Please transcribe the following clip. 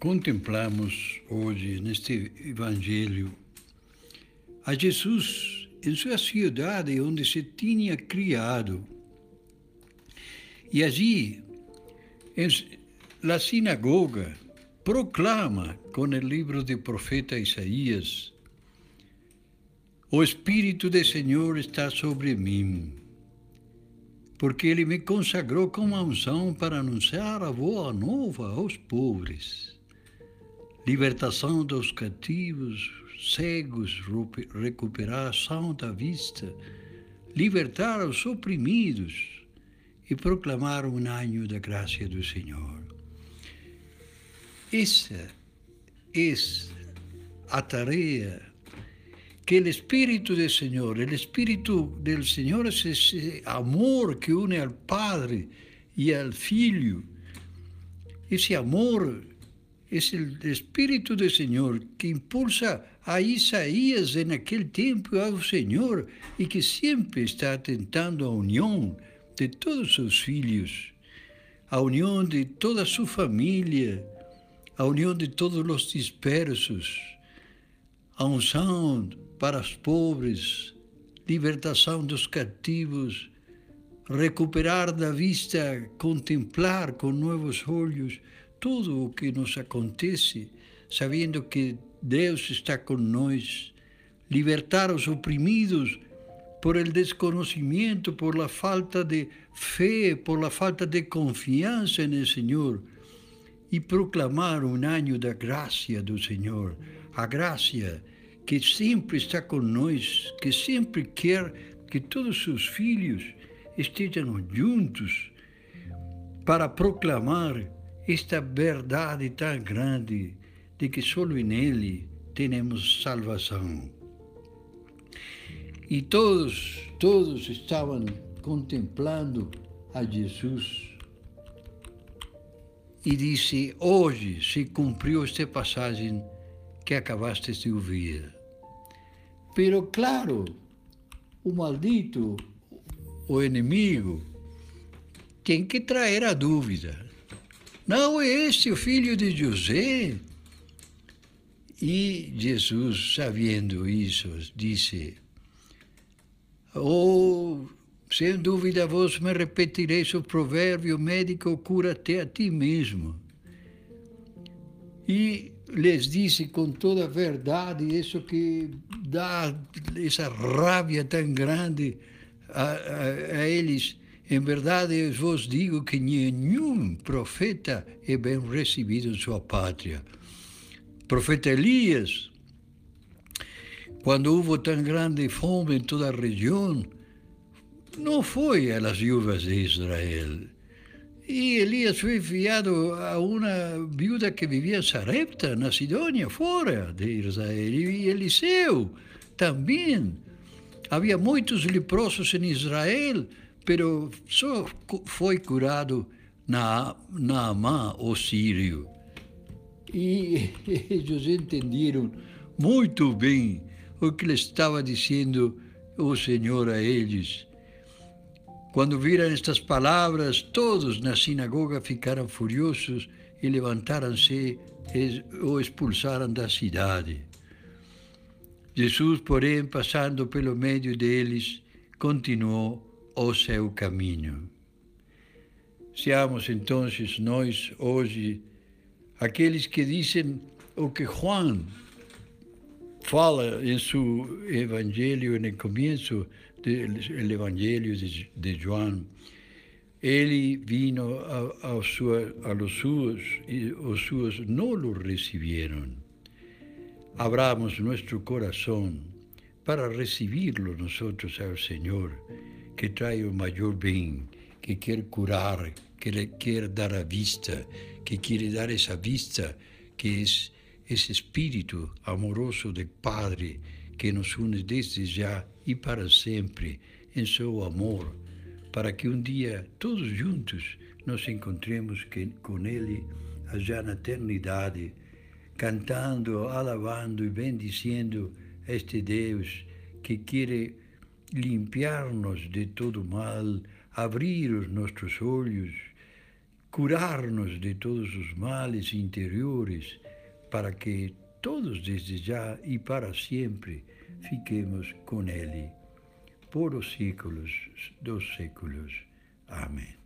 contemplamos hoje neste Evangelho a Jesus em sua cidade onde se tinha criado. E allí, em la sinagoga, proclama com o livro do profeta Isaías: O Espírito do Senhor está sobre mim porque ele me consagrou com uma unção para anunciar a boa nova aos pobres, libertação dos cativos, cegos, recuperar a ação da vista, libertar os oprimidos e proclamar um ano da graça do Senhor. Essa é a tarefa que el Espíritu del Señor, el Espíritu del Señor es ese amor que une al Padre y al Hijo. Ese amor es el Espíritu del Señor que impulsa a Isaías en aquel tiempo al Señor y que siempre está atentando a unión de todos sus hijos, a unión de toda su familia, a unión de todos los dispersos, a unção para os pobres, libertação dos cativos, recuperar da vista, contemplar com novos olhos tudo o que nos acontece, sabendo que Deus está nós, libertar os oprimidos por el desconhecimento, por la falta de fé, por la falta de confiança no Senhor e proclamar um ano da graça do Senhor, a graça que sempre está conosco, que sempre quer que todos os seus filhos estejam juntos para proclamar esta verdade tão grande de que só nele temos salvação. E todos, todos estavam contemplando a Jesus e disse: Hoje se cumpriu esta passagem que acabaste de ouvir. Pero claro, o maldito, o inimigo, tem que trazer a dúvida. Não é este o filho de José? E Jesus, sabendo isso, disse: Oh, sem dúvida vos me repetireis o provérbio médico cura-te a ti mesmo. E lhes disse com toda a verdade isso que dá essa raiva tão grande a, a, a eles. Em verdade, eu vos digo que nenhum profeta é bem recebido em sua pátria. profeta Elias, quando houve tão grande fome em toda a região, não foi às viúvas de Israel Y Elías fue enviado a una viuda que vivía en Sarepta, en Sidonia, fuera de Israel. Y Eliseo también. Había muchos leprosos en Israel, pero só foi curado na, Naamá, o sírio. E eles entenderam muito bem o que lhe estava dizendo o Senhor a eles. Quando viram estas palavras, todos na sinagoga ficaram furiosos e levantaram-se e o expulsaram da cidade. Jesus, porém, passando pelo meio deles, continuou o seu caminho. Seamos então nós hoje aqueles que dizem o que Juan fala em seu evangelho no começo do Evangelho de, de João, ele vino a, a, sua, a los suos e os receberam. Abramos nosso coração para recebê-lo nós ao Senhor, que traz o maior bem, que quer curar, que quer dar a vista, que quer dar essa vista que é esse espírito amoroso de Padre que nos une desde já e para sempre em seu amor, para que um dia todos juntos nos encontremos com Ele já na eternidade, cantando, alabando e bendizendo este Deus que quer limpiar-nos de todo mal, abrir os nossos olhos, curar-nos de todos os males interiores, para que todos desde já e para sempre fiquemos com Ele, por os séculos dos séculos. Amém.